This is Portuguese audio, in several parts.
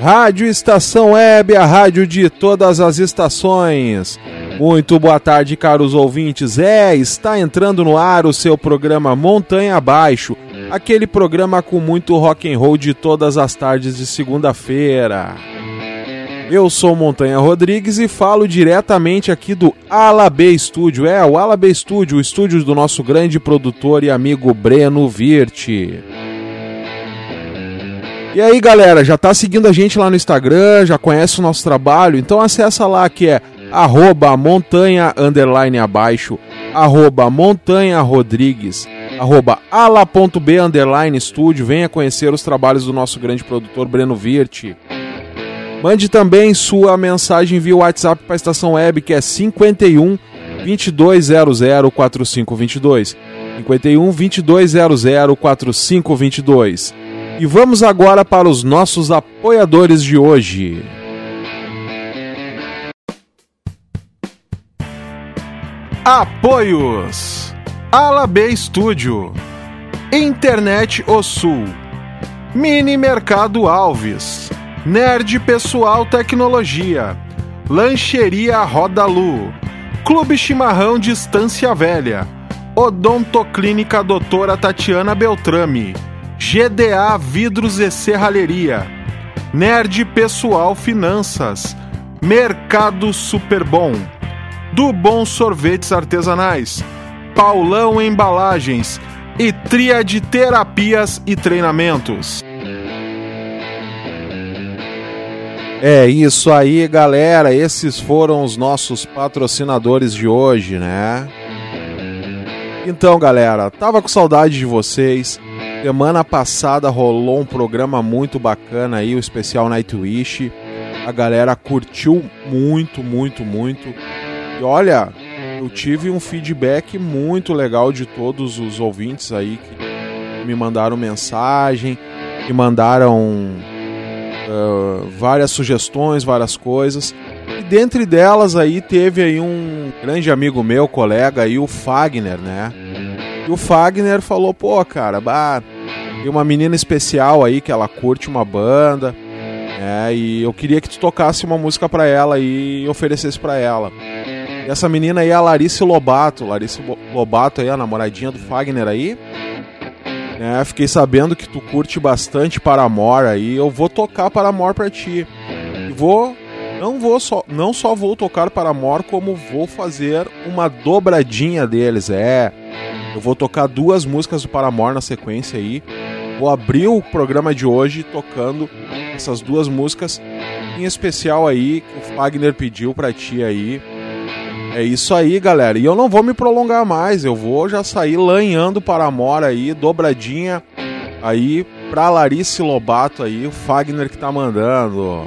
Rádio Estação Web, a rádio de todas as estações. Muito boa tarde, caros ouvintes. É, está entrando no ar o seu programa Montanha Abaixo, aquele programa com muito rock and roll de todas as tardes de segunda-feira. Eu sou Montanha Rodrigues e falo diretamente aqui do Alabê Studio. É, o Alabê Studio, o estúdio do nosso grande produtor e amigo Breno Virte. E aí, galera, já tá seguindo a gente lá no Instagram, já conhece o nosso trabalho? Então acessa lá que é arroba montanha underline abaixo, arroba montanha rodrigues, arroba ala.b underline estúdio, venha conhecer os trabalhos do nosso grande produtor Breno Virte. Mande também sua mensagem via WhatsApp para a estação web que é 51 2200 4522. 51 2200 4522. E vamos agora para os nossos apoiadores de hoje. Apoios: Ala B Studio, Internet O Sul, Mini Mercado Alves, Nerd Pessoal Tecnologia, Lancheria Roda Lu, Clube Chimarrão Distância Velha, Odontoclínica Doutora Tatiana Beltrame, GDA Vidros e Serralheria, Nerd Pessoal Finanças, Mercado Super Bom, do Bom Sorvetes Artesanais, Paulão Embalagens e Tríade Terapias e Treinamentos. É isso aí, galera. Esses foram os nossos patrocinadores de hoje, né? Então, galera, tava com saudade de vocês. Semana passada rolou um programa muito bacana aí, o especial Nightwish. A galera curtiu muito, muito, muito. E olha, eu tive um feedback muito legal de todos os ouvintes aí que me mandaram mensagem, que mandaram uh, várias sugestões, várias coisas. E dentre delas aí teve aí um grande amigo meu, colega aí, o Fagner, né? E o Fagner falou, pô, cara, bah, tem uma menina especial aí que ela curte uma banda, é, e eu queria que tu tocasse uma música para ela e oferecesse para ela. E essa menina aí é a Larissa Lobato. Larissa Lobato aí, a namoradinha do Fagner aí. É, fiquei sabendo que tu curte bastante Paramore aí. Eu vou tocar Paramore pra ti. E vou. Não vou só. Não só vou tocar Paramore, como vou fazer uma dobradinha deles. É. Eu vou tocar duas músicas do Paramore na sequência aí. Vou abrir o programa de hoje tocando essas duas músicas, em especial aí que o Fagner pediu pra ti aí. É isso aí, galera. E eu não vou me prolongar mais. Eu vou já sair lanhando para a Mora aí, dobradinha aí pra Larissa Lobato aí, o Fagner que tá mandando.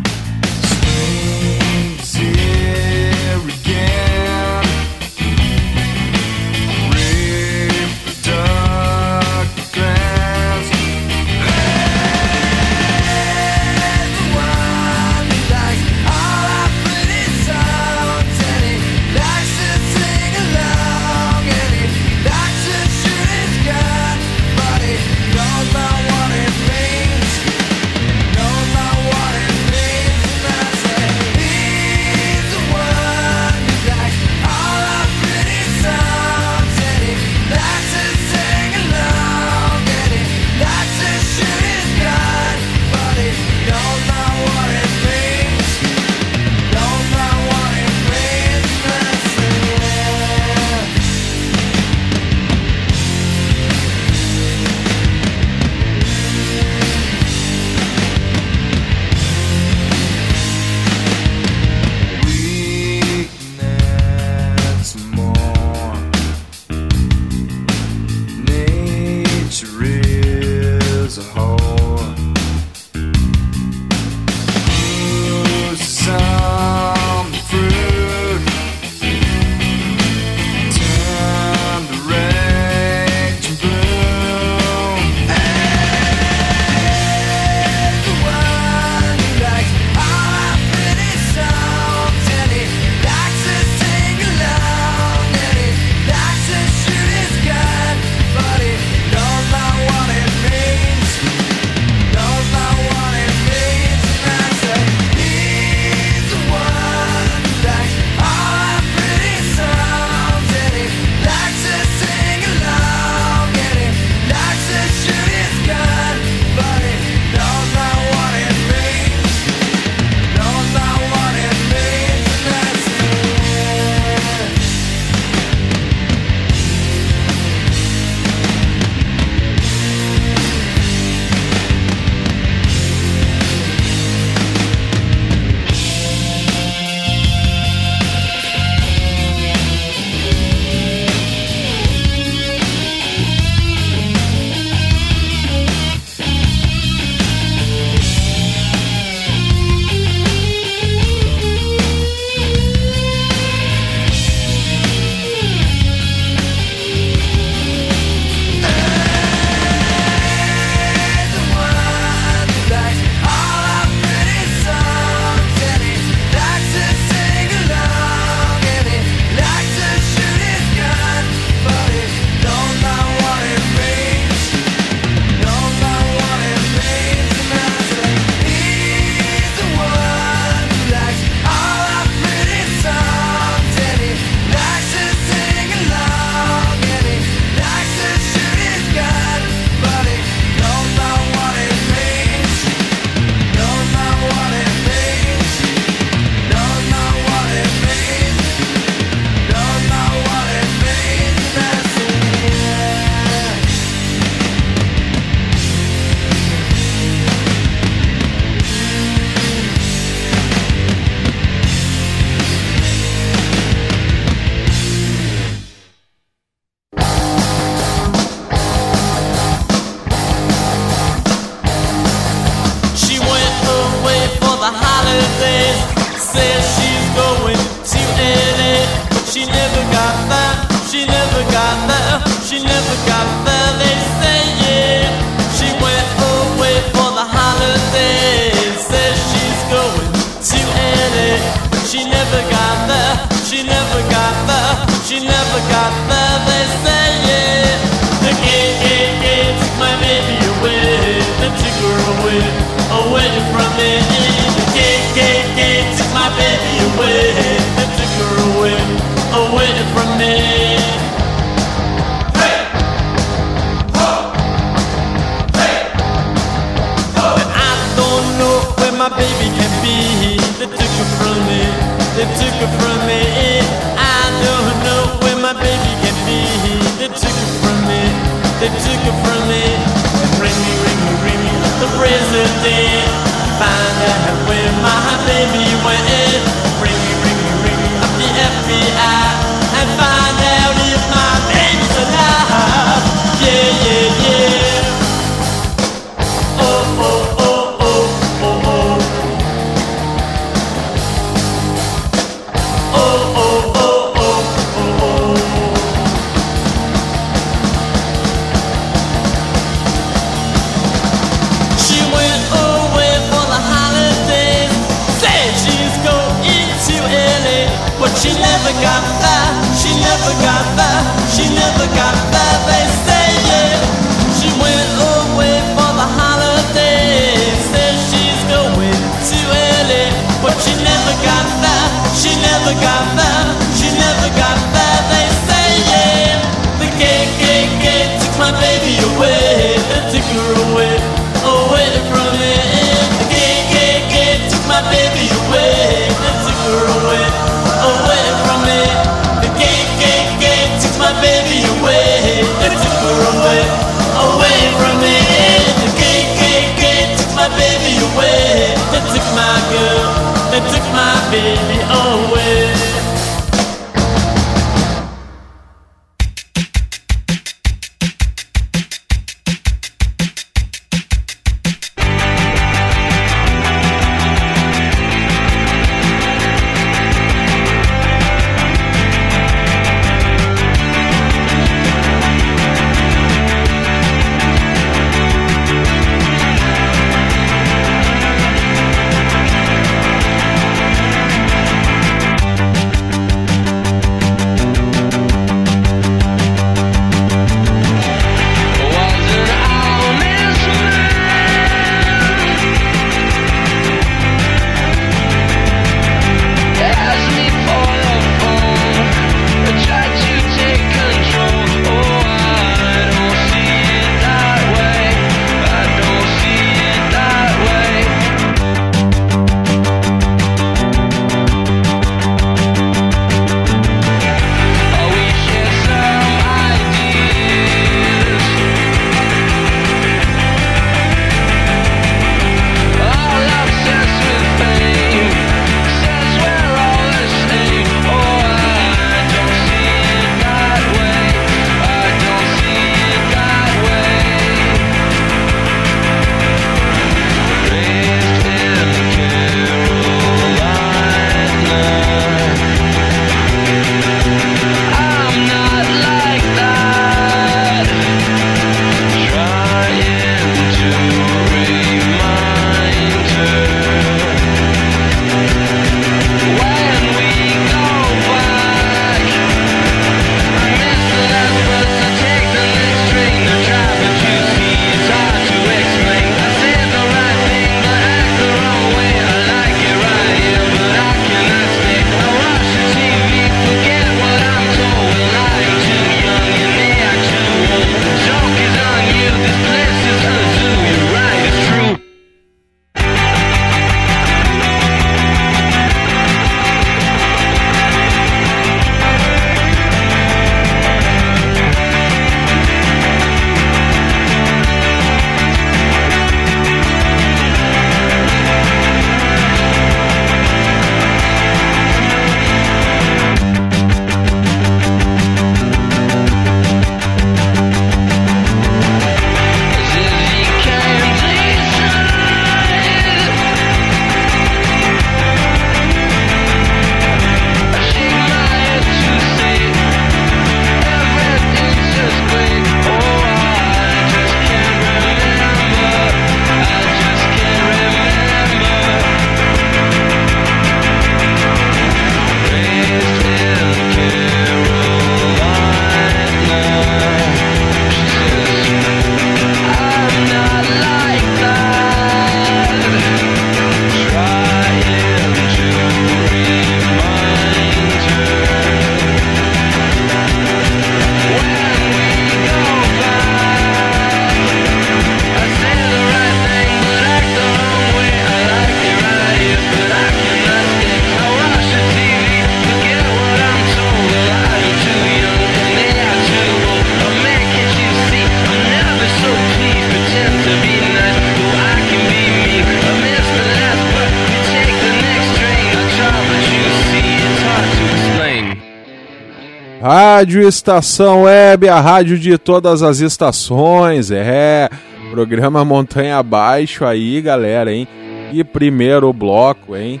Rádio Estação Web, a rádio de todas as estações. É, programa Montanha Abaixo aí, galera, hein? E primeiro bloco, hein?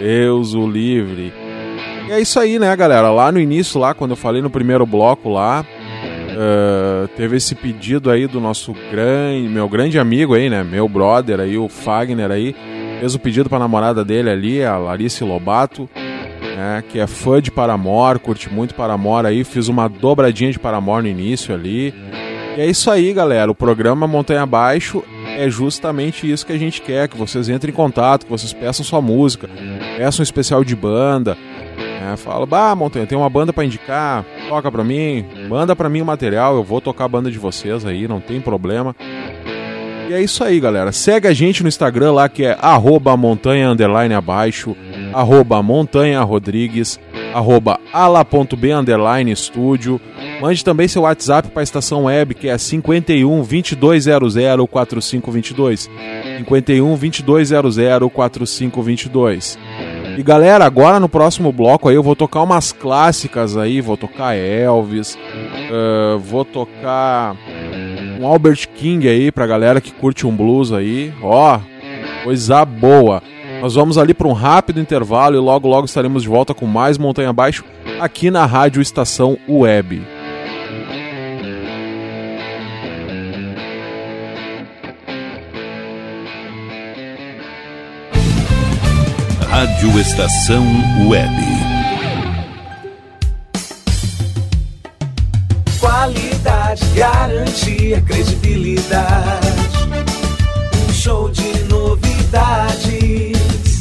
Deus o livre. E é isso aí, né, galera? Lá no início, lá, quando eu falei no primeiro bloco lá, uh, teve esse pedido aí do nosso grande, meu grande amigo aí, né? Meu brother aí, o Fagner aí, fez o pedido pra namorada dele ali, a Larissa Lobato, né? Que é fã de Paramore, curte muito Paramore aí, fiz uma dobradinha de Paramore no início ali. E é isso aí, galera. O programa Montanha Abaixo é justamente isso que a gente quer, que vocês entrem em contato, que vocês peçam sua música, peçam um especial de banda, é, fala, bah, Montanha, tem uma banda para indicar, toca pra mim, manda pra mim o material, eu vou tocar a banda de vocês aí, não tem problema. E é isso aí, galera. Segue a gente no Instagram lá que é arroba montanha underline abaixo, arroba montanha rodrigues, arroba ala.b underline estúdio. Mande também seu WhatsApp para a estação web que é 51 2200 4522. 51 2200 4522. E galera, agora no próximo bloco aí eu vou tocar umas clássicas aí, vou tocar Elvis, uh, vou tocar um Albert King aí pra galera que curte um blues aí, ó, coisa boa. Nós vamos ali para um rápido intervalo e logo logo estaremos de volta com mais Montanha Abaixo aqui na Rádio Estação Web. Rádio Estação Web. Qualidade, garantia, credibilidade. Um show de novidades.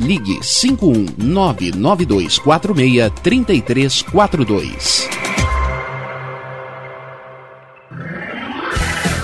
ligue 51992463342.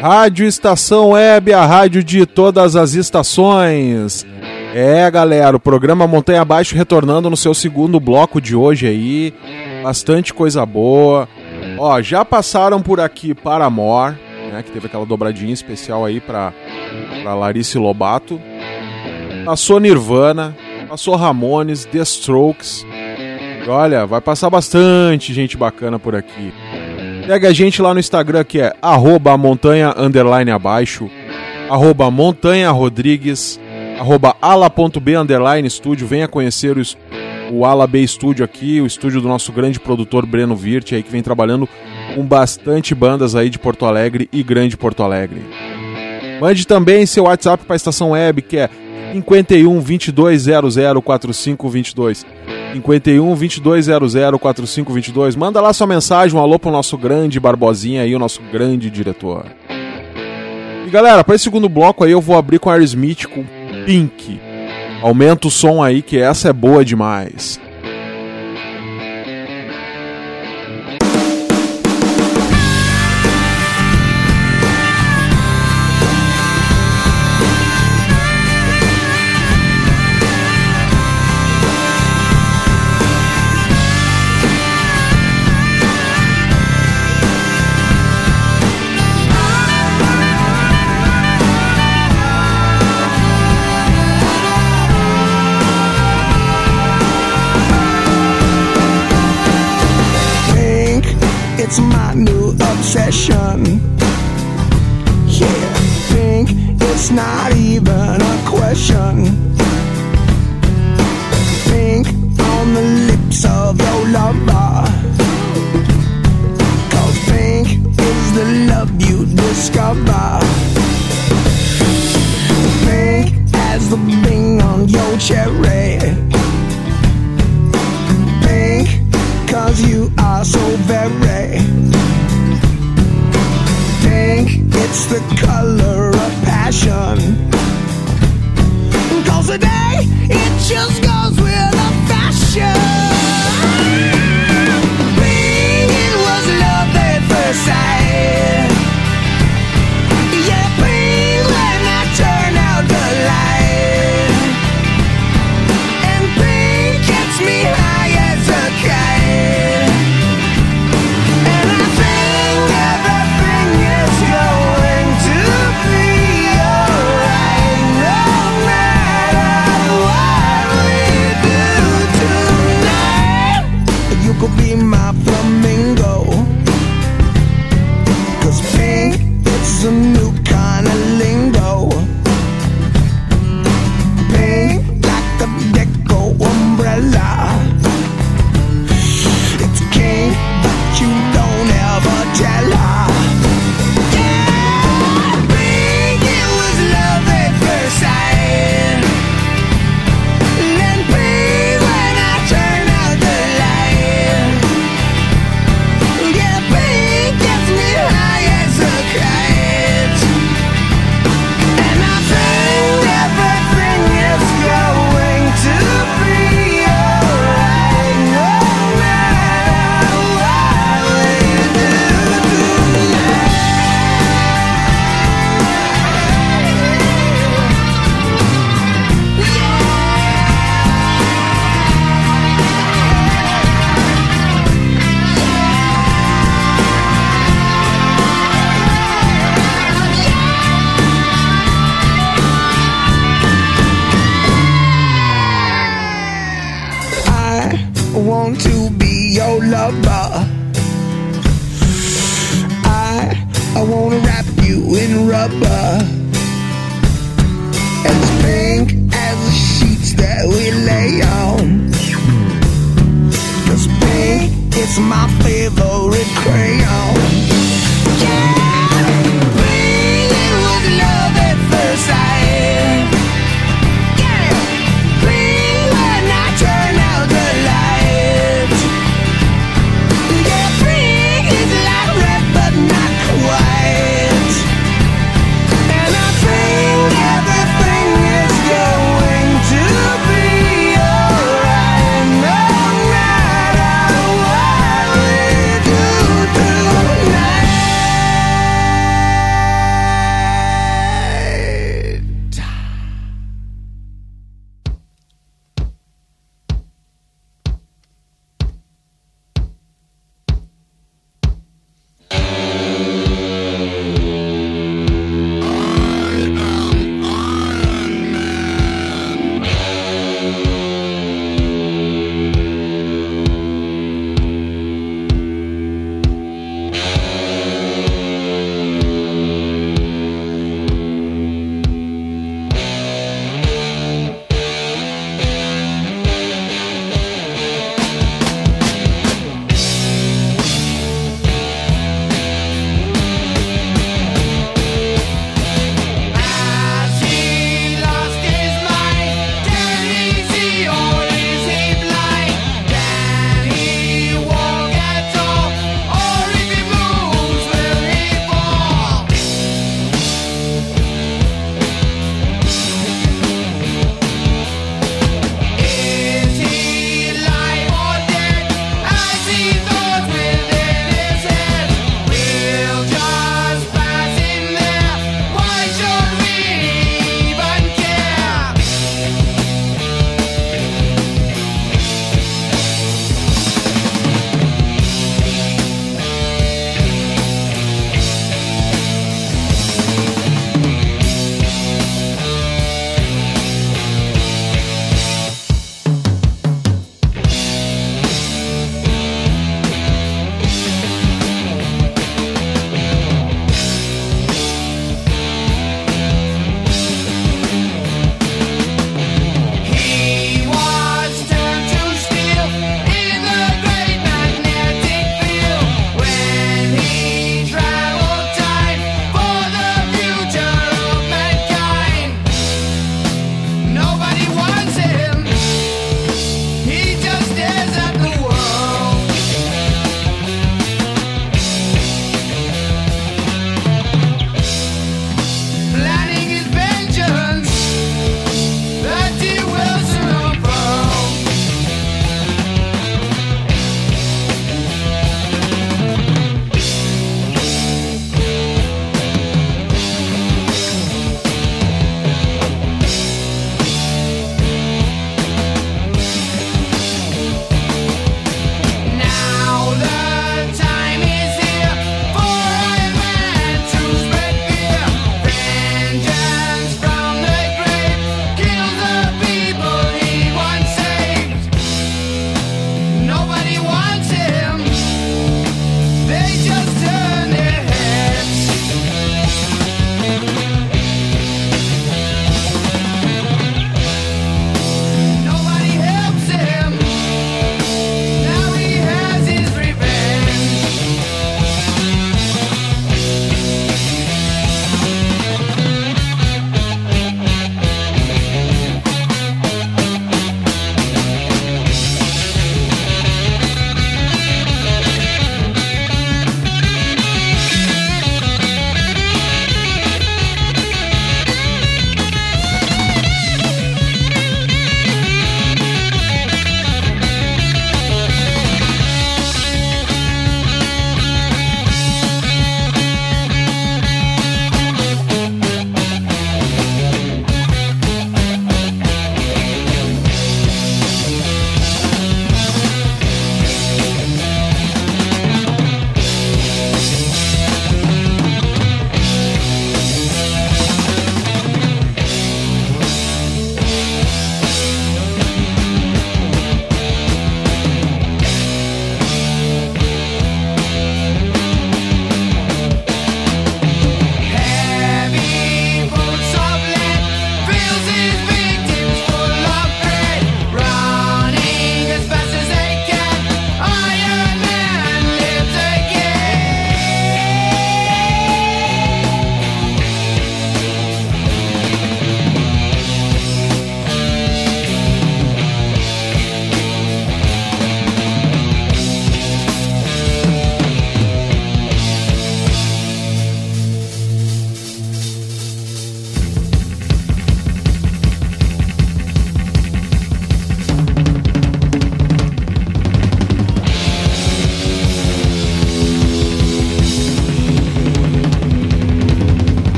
Rádio Estação Web, a rádio de todas as estações. É, galera, o programa Montanha Abaixo retornando no seu segundo bloco de hoje aí. Bastante coisa boa. Ó, já passaram por aqui Paramore, né, que teve aquela dobradinha especial aí pra, pra Larissa Lobato. Passou Nirvana, passou Ramones, The Strokes. E olha, vai passar bastante gente bacana por aqui. Pega a gente lá no Instagram que é arroba montanha underline abaixo, arroba montanha rodrigues, arroba ala.b underline estúdio. Venha conhecer o, o Ala B Estúdio aqui, o estúdio do nosso grande produtor Breno Virt aí que vem trabalhando com bastante bandas aí de Porto Alegre e Grande Porto Alegre. Mande também seu WhatsApp para a estação web que é 51 2200 4522. 51 2200 4522. Manda lá sua mensagem, um alô pro nosso grande Barbosinha aí, o nosso grande diretor. E galera, para esse segundo bloco aí eu vou abrir com Aerosmith com Pink. Aumenta o som aí que essa é boa demais.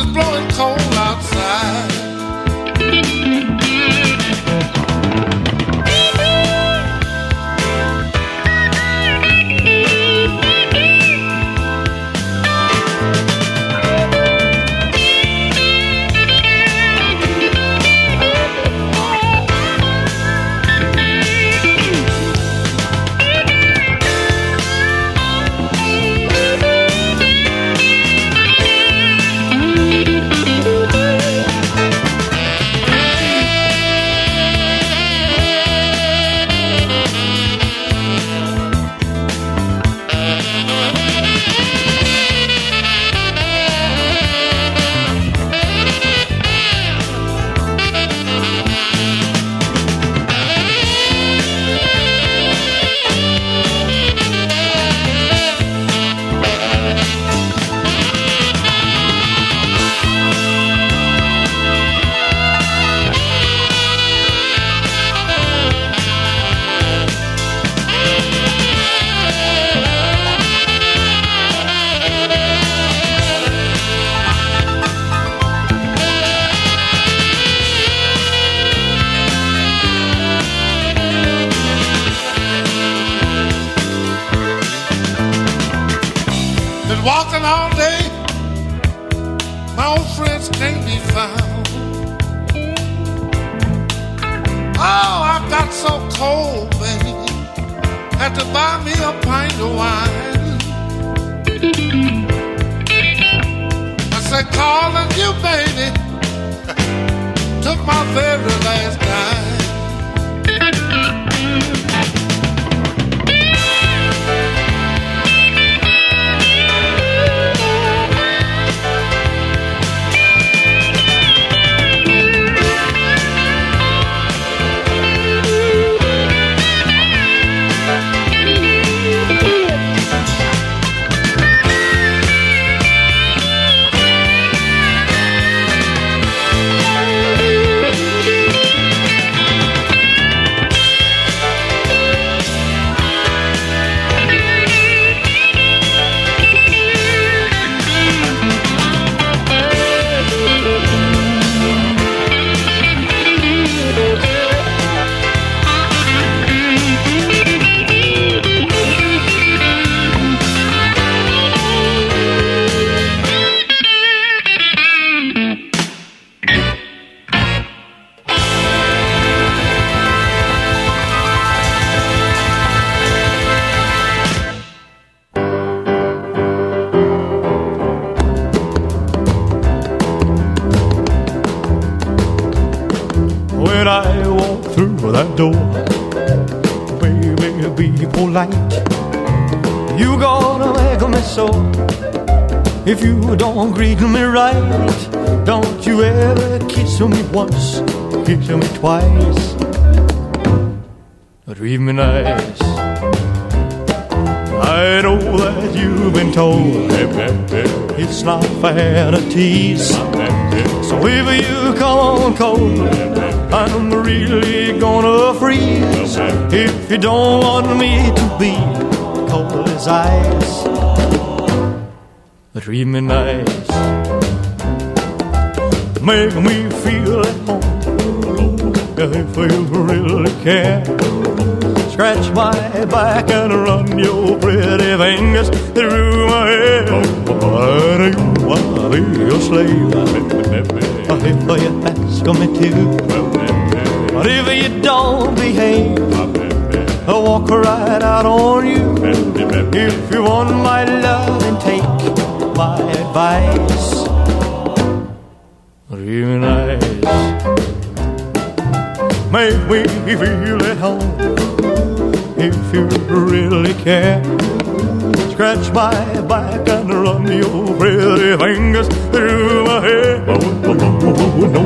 Is blowing Treat me nice. I know that you've been told it's not fair to tease. So if you come on cold, I'm really gonna freeze. If you don't want me to be cold as ice, treat me nice. Make me feel at home if you really care. Scratch my back and run your pretty fingers through my hair. But you wanna be your slave if you ask me to. But if you don't behave, I'll walk right out on you. If you want my love, then take my advice. Real nice. Make me feel at home if you really care. Scratch my back and run your pretty fingers through my hair. Oh, oh, oh, oh, no,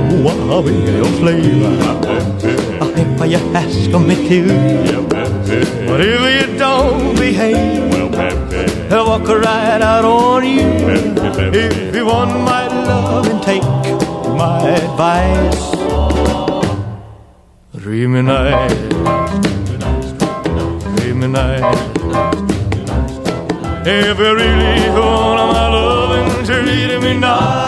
I'll be your slave. If you ask me to, but if you don't behave, I'll walk right out on you. If you want my love and take my advice, dreamy night, dreamy night. If you really my loving, treat me now.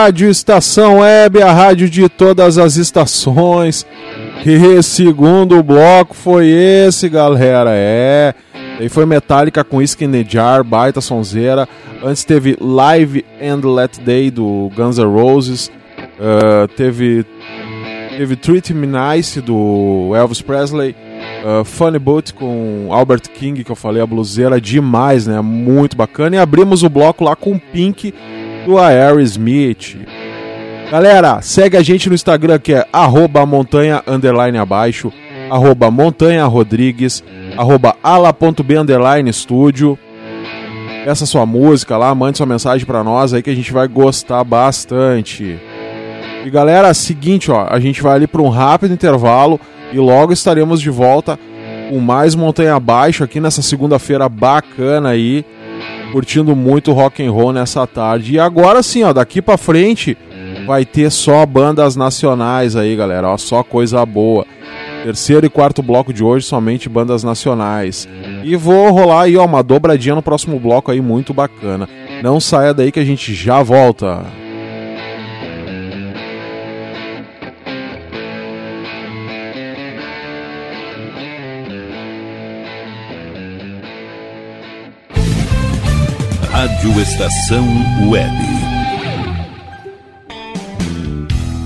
Rádio Estação Web, a rádio de todas as estações. E segundo bloco foi esse, galera. É. Aí foi Metallica com Skin in the Jar, baita sonzeira. Antes teve Live and Let Day do Guns N' Roses. Uh, teve teve Treat Me Nice do Elvis Presley. Uh, Funny Boat com Albert King, que eu falei, a bluseira demais, né? Muito bacana. E abrimos o bloco lá com Pink do Aerosmith. Galera, segue a gente no Instagram que é arroba montanha underline abaixo, arroba montanha rodrigues, arroba ala.b underline estúdio. Peça sua música lá, mande sua mensagem para nós aí que a gente vai gostar bastante. E galera, seguinte, ó, a gente vai ali para um rápido intervalo e logo estaremos de volta com mais montanha abaixo aqui nessa segunda-feira bacana aí, curtindo muito rock and roll nessa tarde. E agora sim, ó, daqui para frente vai ter só bandas nacionais aí, galera, ó, só coisa boa. Terceiro e quarto bloco de hoje somente bandas nacionais. E vou rolar aí ó, uma dobradinha no próximo bloco aí muito bacana. Não saia daí que a gente já volta. Estação Web.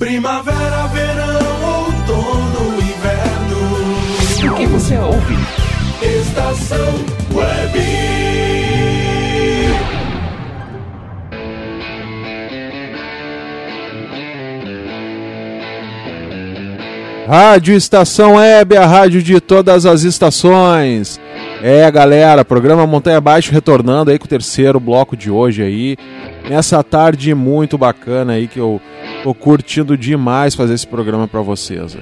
Primavera, verão, outono, inverno. O que você ouve? Estação Web. Rádio Estação Web, a rádio de todas as estações. É, galera, programa Montanha Baixo retornando aí com o terceiro bloco de hoje aí. Nessa tarde muito bacana aí que eu tô curtindo demais fazer esse programa para vocês.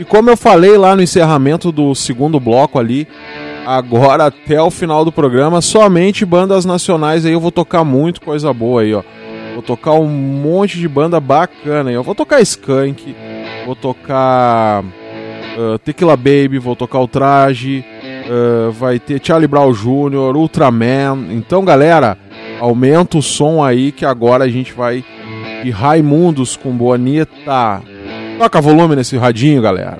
E como eu falei lá no encerramento do segundo bloco ali, agora até o final do programa, somente bandas nacionais aí eu vou tocar muito coisa boa aí, ó. Vou tocar um monte de banda bacana aí. Eu vou tocar Skank, vou tocar uh, Tequila Baby, vou tocar o Traje, uh, vai ter Charlie Brown Jr., Ultraman. Então, galera, aumenta o som aí que agora a gente vai de Raimundos com Bonita. Toca volume nesse radinho, galera.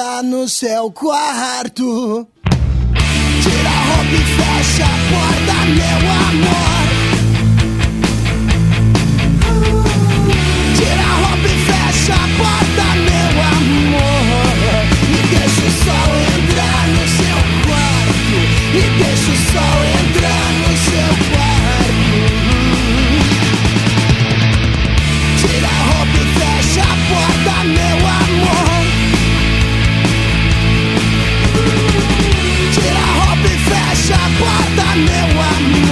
entrar no seu quarto. Tira a roupa e fecha a porta, meu amor. Tira a roupa e fecha a porta. I know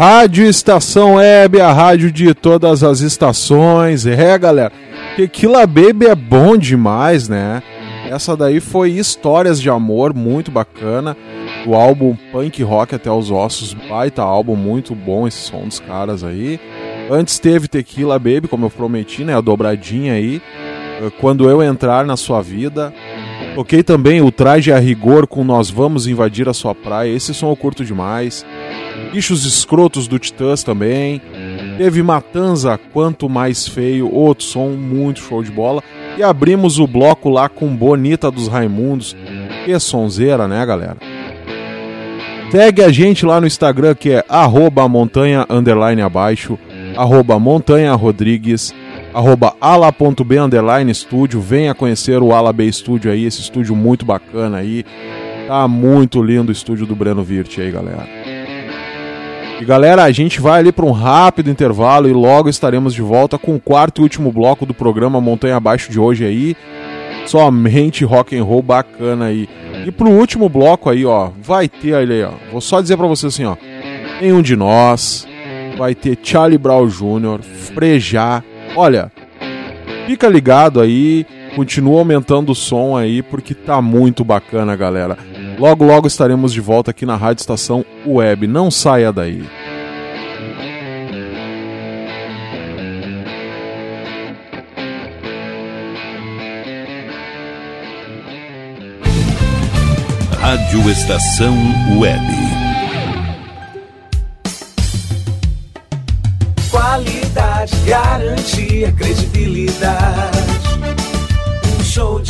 Rádio Estação Web, a rádio de todas as estações. É, galera. Tequila Baby é bom demais, né? Essa daí foi Histórias de Amor, muito bacana. O álbum Punk Rock até os Ossos, baita álbum, muito bom esse som dos caras aí. Antes teve Tequila Baby, como eu prometi, né? A dobradinha aí. Eh, quando eu entrar na sua vida. Toquei também o traje a rigor com Nós Vamos Invadir a Sua Praia. Esse som eu curto demais. Bichos Escrotos do Titãs também. Teve Matanza, Quanto Mais Feio, outro som muito show de bola. E abrimos o bloco lá com Bonita dos Raimundos. Que sonzeira, né, galera? Segue a gente lá no Instagram que é arroba montanha underline abaixo, arroba montanha rodrigues, arroba ala.b underline estúdio. Venha conhecer o Ala B Studio aí, esse estúdio muito bacana aí. Tá muito lindo o estúdio do Breno Virt aí, galera. E galera, a gente vai ali para um rápido intervalo e logo estaremos de volta com o quarto e último bloco do programa Montanha Abaixo de hoje aí. Somente rock and roll bacana aí. E pro último bloco aí, ó, vai ter ali, ó. Vou só dizer para você assim, ó. Nenhum de nós. Vai ter Charlie Brown Jr., Frejá. Olha, fica ligado aí, continua aumentando o som aí porque tá muito bacana, galera. Logo logo estaremos de volta aqui na Rádio Estação Web. Não saia daí. Rádio Estação Web. Qualidade, garantia, credibilidade. Um show de.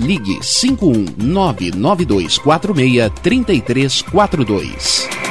ligue 51992463342.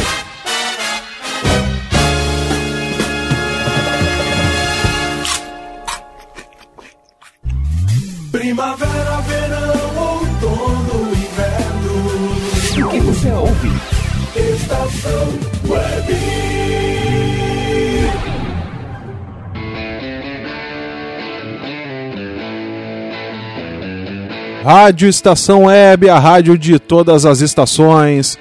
Rádio Estação Web, a rádio de todas as estações.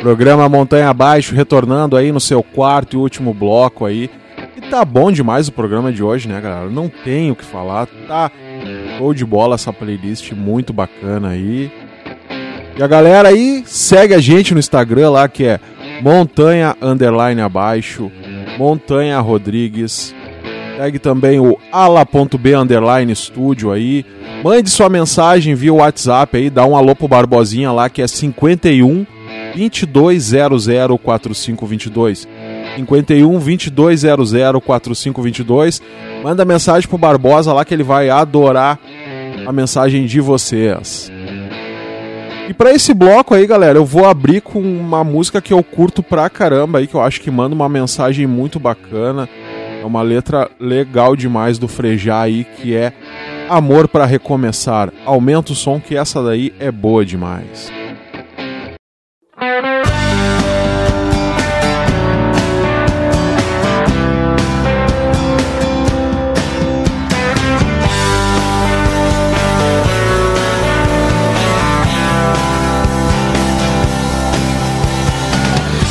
Programa Montanha Abaixo retornando aí no seu quarto e último bloco aí. E tá bom demais o programa de hoje, né, galera? Não tenho o que falar. Tá show de bola essa playlist muito bacana aí. E a galera aí segue a gente no Instagram lá que é Montanha Underline Abaixo, Montanha Rodrigues. Pegue também o ala.b Underline Studio aí. Mande sua mensagem via WhatsApp aí, dá um alô pro Barbosinha lá que é 51 2200 4522. 51 2200 4522. Manda mensagem pro Barbosa lá que ele vai adorar a mensagem de vocês. E para esse bloco aí, galera, eu vou abrir com uma música que eu curto pra caramba aí, que eu acho que manda uma mensagem muito bacana. É uma letra legal demais do Frejá aí, que é Amor para recomeçar. Aumenta o som que essa daí é boa demais.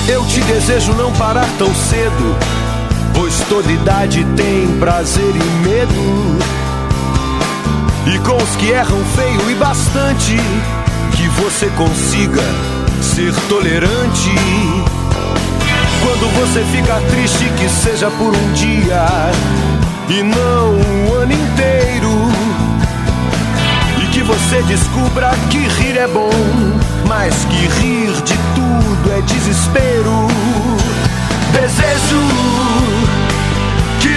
Eu te desejo não parar tão cedo, pois toda idade tem prazer e medo. E com os que erram feio e bastante, que você consiga ser tolerante. Quando você fica triste, que seja por um dia e não um ano inteiro. E que você descubra que rir é bom, mas que rir de tudo é desespero. Desejo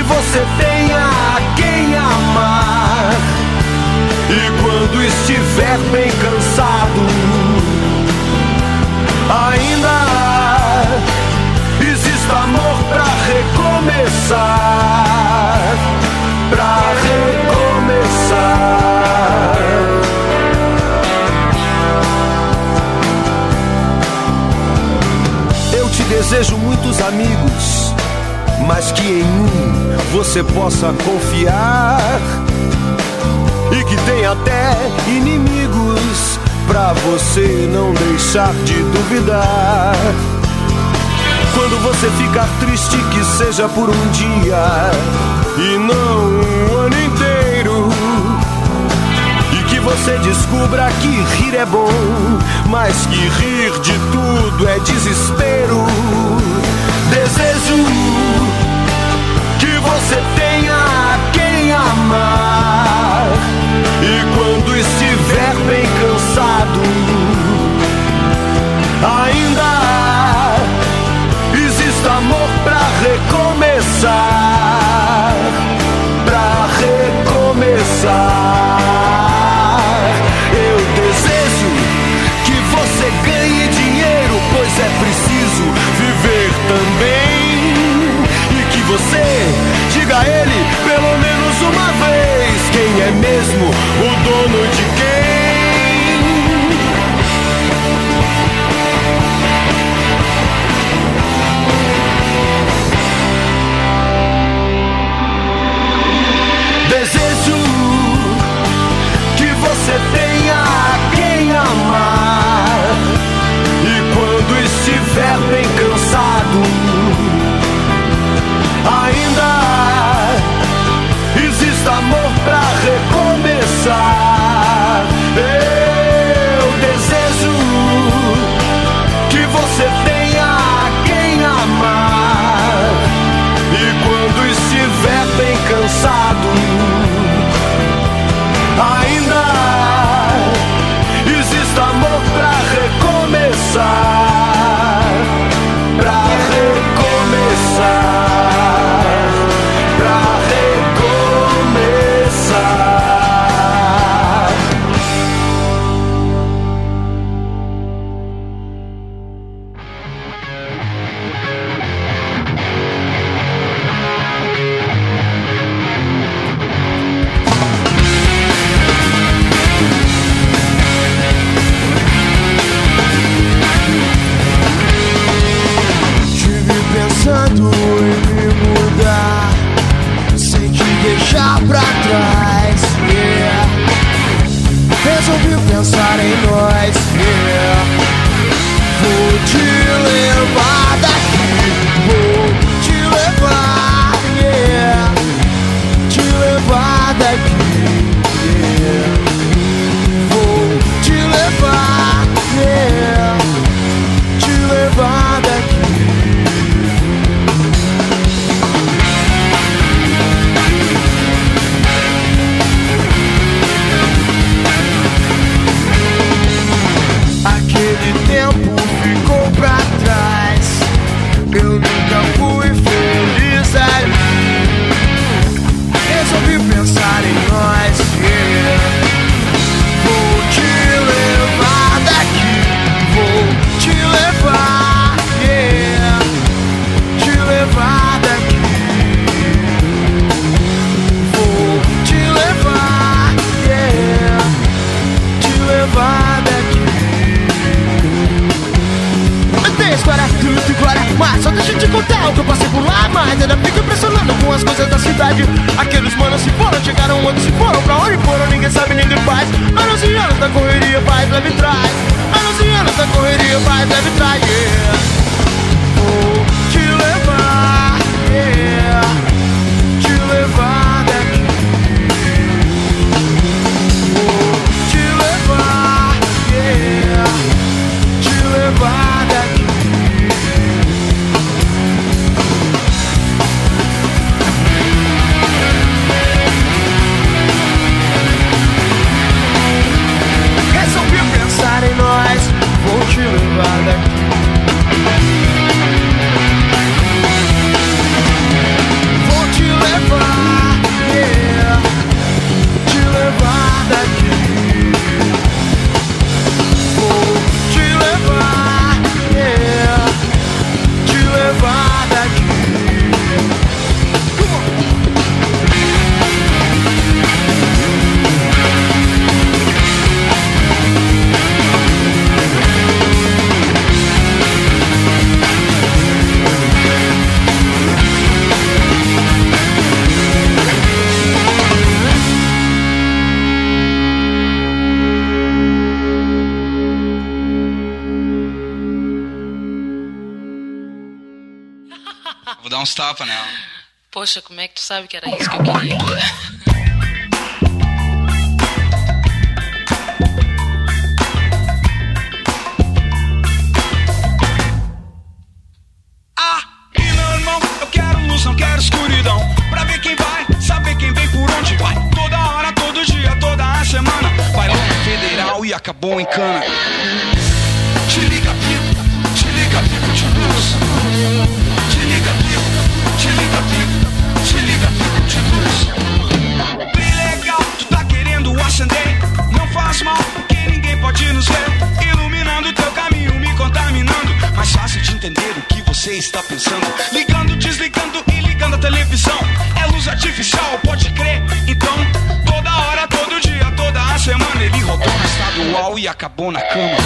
você tenha quem amar. E quando estiver bem cansado, ainda existe amor pra recomeçar. Pra recomeçar. Desejo muitos amigos, mas que em um você possa confiar e que tem até inimigos pra você não deixar de duvidar. Quando você ficar triste, que seja por um dia e não um ano inteiro. E que você descubra que rir é bom, mas que rir de tudo é desespero. Desejo você tenha quem amar. E quando estiver bem cansado, ainda existe amor pra recomeçar. Pra recomeçar. É mesmo o dono de acabou na cama.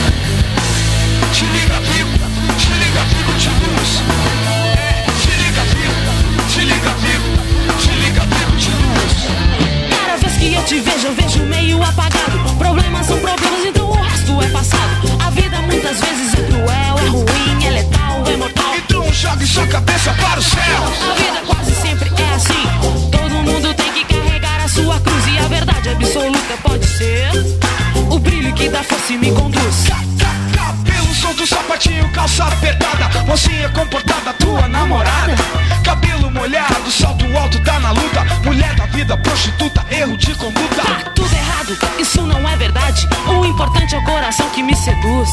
Te liga, pico, te liga, pico de luz. É, te liga, pico, te liga, pico, te liga, pico de luz. Cada vez que eu te vejo, eu vejo meio apagado. Problemas são problemas, então o resto é passado. A vida muitas vezes é cruel, é ruim, é letal, é mortal. Então jogue sua cabeça para o céu. Que dá força e me conduz. Cabelo solto, sapatinho, calça apertada. Mocinha comportada, tua namorada. Cabelo molhado, salto alto, tá na luta. Mulher da vida, prostituta, erro de conduta. Tá tudo errado, isso não é verdade. O importante é o coração que me seduz.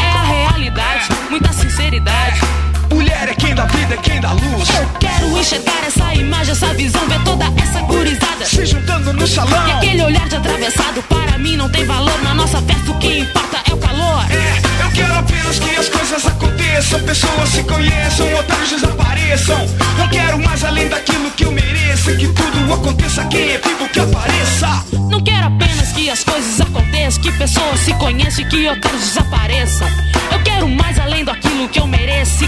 É a realidade, muita sinceridade. Mulher é quem dá vida, é quem dá luz. Eu quero enxergar essa imagem, essa visão, ver toda essa gurizada se juntando no salão. E aquele olhar de atravessado para mim não tem valor. Na nossa festa o que importa é o calor. É, eu quero apenas que as coisas aconteçam, pessoas se conheçam, otários desapareçam. Não quero mais além daquilo que eu mereço, que tudo aconteça, quem é vivo que apareça. Não quero apenas que as coisas aconteçam, que pessoas se conheçam e que otários desapareçam. Eu quero mais além daquilo que eu mereço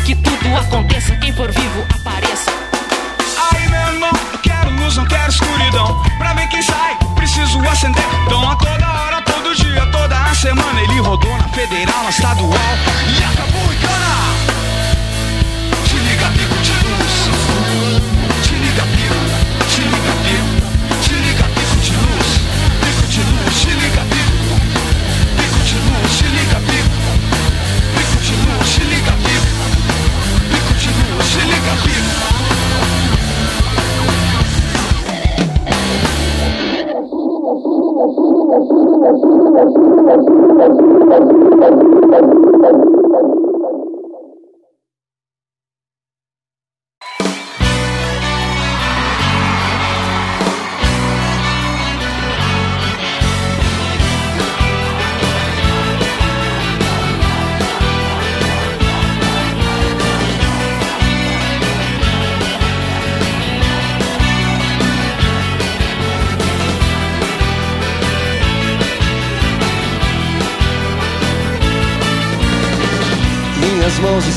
que tudo aconteça, quem for vivo apareça. Aí, meu irmão, eu quero luz, não quero escuridão. Pra ver quem sai, preciso acender. Então, a toda hora, todo dia, toda a semana. Ele rodou na federal, na estadual e acabou em cana. Thank you.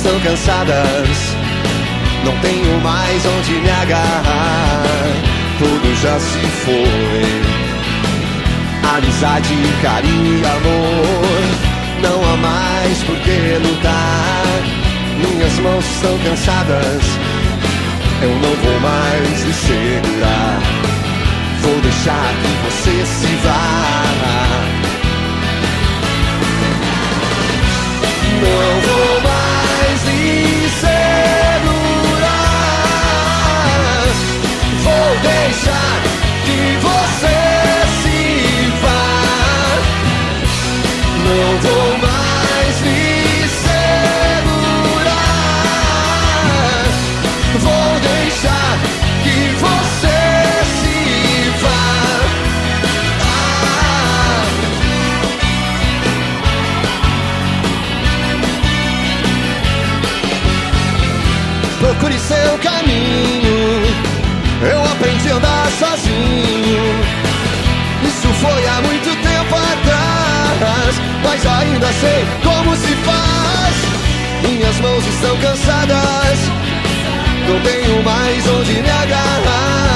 Estão cansadas, não tenho mais onde me agarrar. Tudo já se foi. amizade, carinho e amor. Não há mais por que lutar. Minhas mãos estão cansadas. Eu não vou mais me segurar. Vou deixar que você se vá. Não vou sozinho. Isso foi há muito tempo atrás. Mas ainda sei como se faz. Minhas mãos estão cansadas. Não tenho mais onde me agarrar.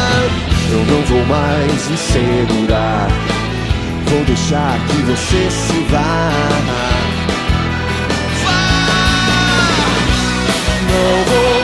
Eu não vou mais me segurar. Vou deixar que você se vá. Não vou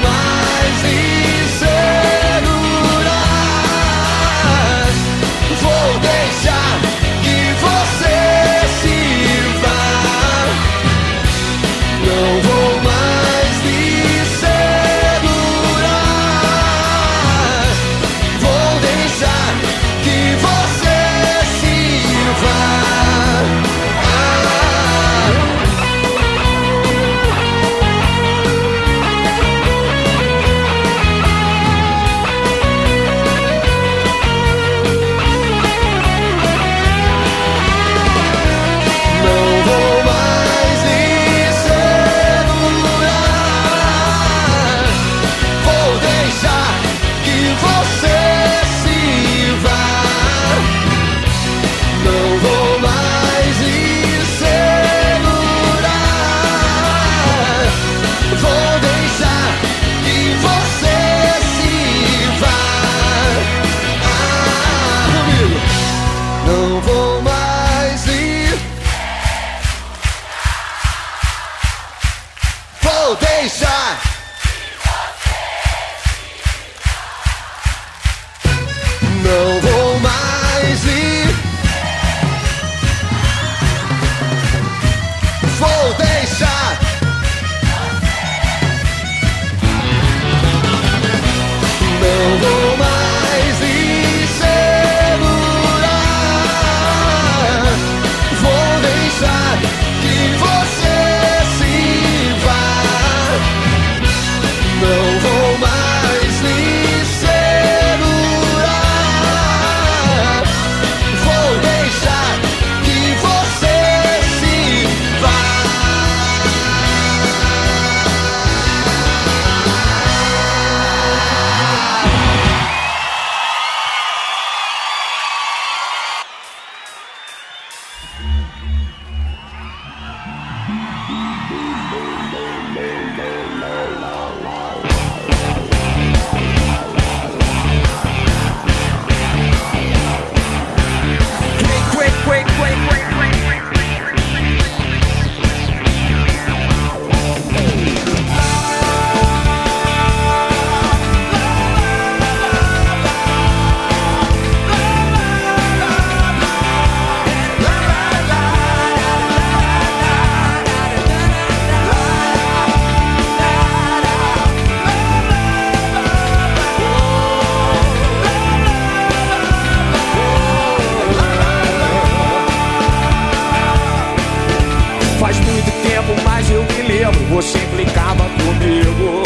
Faz muito tempo, mas eu me lembro, você implicava comigo.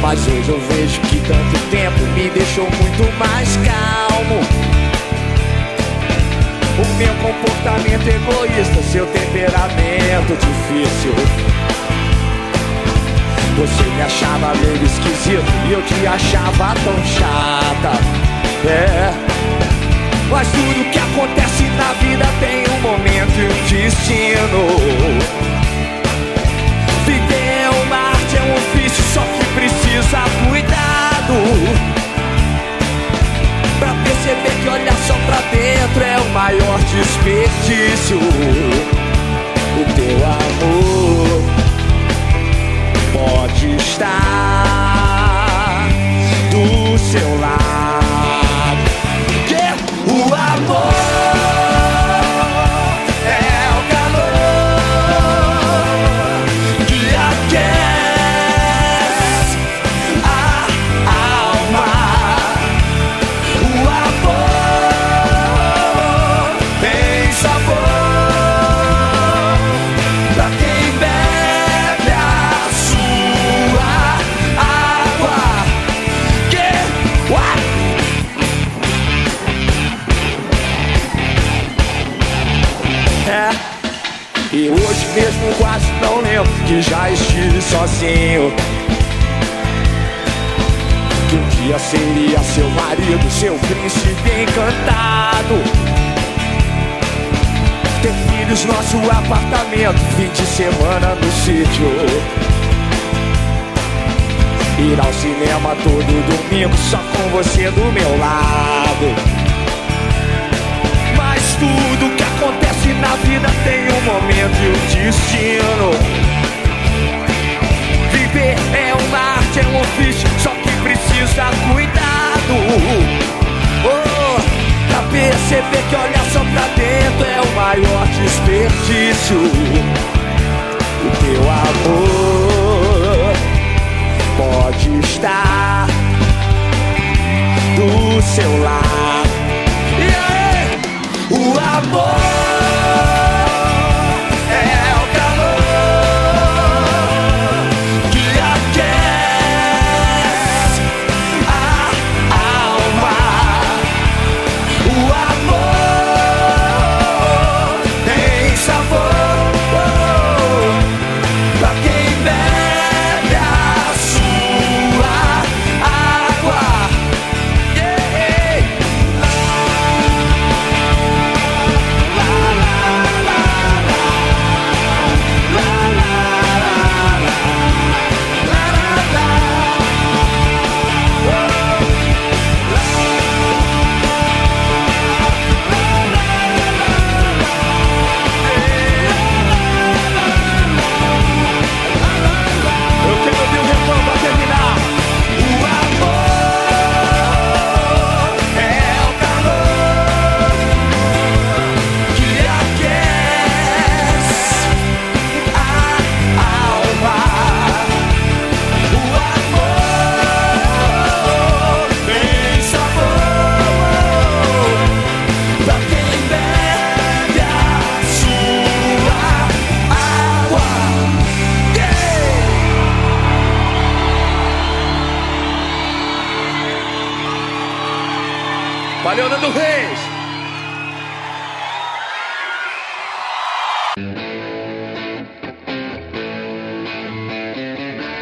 Mas hoje eu vejo que tanto tempo me deixou muito mais calmo. O meu comportamento egoísta, seu temperamento difícil. Você me achava meio esquisito e eu te achava tão chata. É. Mas tudo que acontece na vida tem um momento e um destino. Viver é uma arte, é um ofício, só que precisa cuidado. Pra perceber que olhar só pra dentro é o maior desperdício. O teu amor pode estar do seu lado. Quase não lembro que já estive sozinho. Que um dia seria seu marido, seu príncipe encantado. Ter filhos, nosso apartamento, fim de semana no sítio. Ir ao cinema todo domingo só com você do meu lado. Mas tudo que na vida tem um momento e um destino. Viver é uma arte, é um ofício, só que precisa cuidado. Oh, pra perceber que olhar só pra dentro é o maior desperdício. O teu amor pode estar do seu lado. Aí? O amor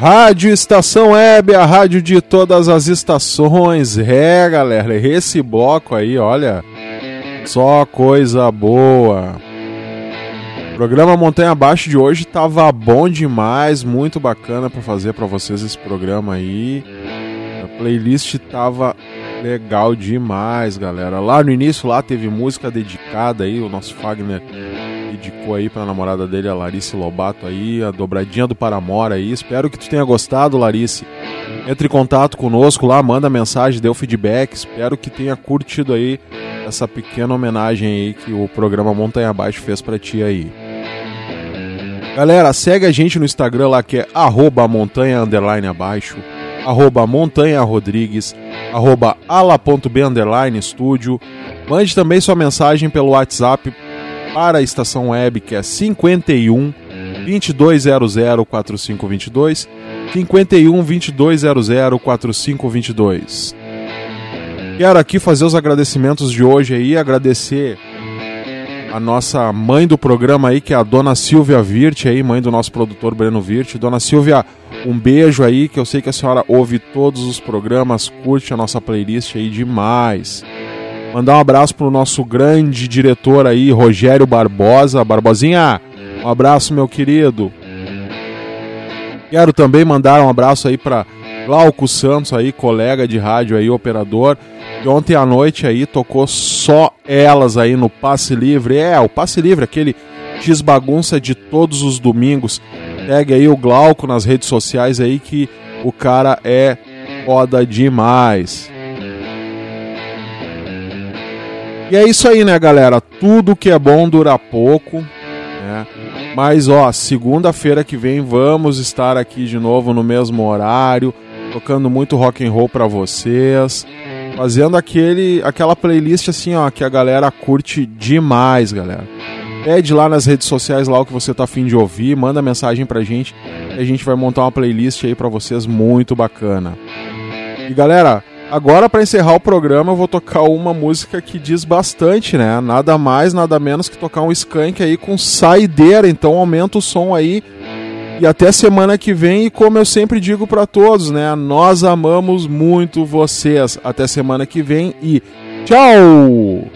Rádio Estação Web, a rádio de todas as estações. É, galera, esse bloco aí, olha, só coisa boa. O programa Montanha Abaixo de hoje tava bom demais, muito bacana pra fazer pra vocês esse programa aí. A playlist tava legal demais, galera. Lá no início lá teve música dedicada aí, o nosso Fagner dedicou aí pra namorada dele, a Larice Lobato aí, a dobradinha do Paramora aí. Espero que tu tenha gostado, Larice. Entre em contato conosco lá, manda mensagem, dê o feedback. Espero que tenha curtido aí essa pequena homenagem aí que o programa Montanha Abaixo fez pra ti aí. Galera, segue a gente no Instagram lá que é arroba montanha underline abaixo, montanha rodrigues, ala.b underline estúdio. Mande também sua mensagem pelo WhatsApp para a estação web que é 51 2200 4522 51 2200 4522. Quero aqui fazer os agradecimentos de hoje aí, agradecer a nossa mãe do programa aí, que é a dona Silvia Virt aí, mãe do nosso produtor Breno Virt. Dona Silvia, um beijo aí, que eu sei que a senhora ouve todos os programas, curte a nossa playlist aí demais. Mandar um abraço pro nosso grande diretor aí, Rogério Barbosa. Barbosinha, um abraço, meu querido. Quero também mandar um abraço aí para Glauco Santos aí, colega de rádio aí, operador. E ontem à noite aí tocou só elas aí no Passe Livre. É, o Passe Livre, aquele desbagunça de todos os domingos. Pegue aí o Glauco nas redes sociais aí que o cara é foda demais. E é isso aí, né, galera? Tudo que é bom dura pouco. Né? Mas, ó, segunda-feira que vem vamos estar aqui de novo no mesmo horário, tocando muito rock and roll para vocês, fazendo aquele, aquela playlist assim, ó, que a galera curte demais, galera. Pede lá nas redes sociais lá o que você tá afim de ouvir, manda mensagem pra gente e a gente vai montar uma playlist aí para vocês muito bacana. E galera, Agora, para encerrar o programa, eu vou tocar uma música que diz bastante, né? Nada mais, nada menos que tocar um skunk aí com saideira. Então, aumenta o som aí. E até semana que vem. E como eu sempre digo para todos, né? Nós amamos muito vocês. Até semana que vem e tchau!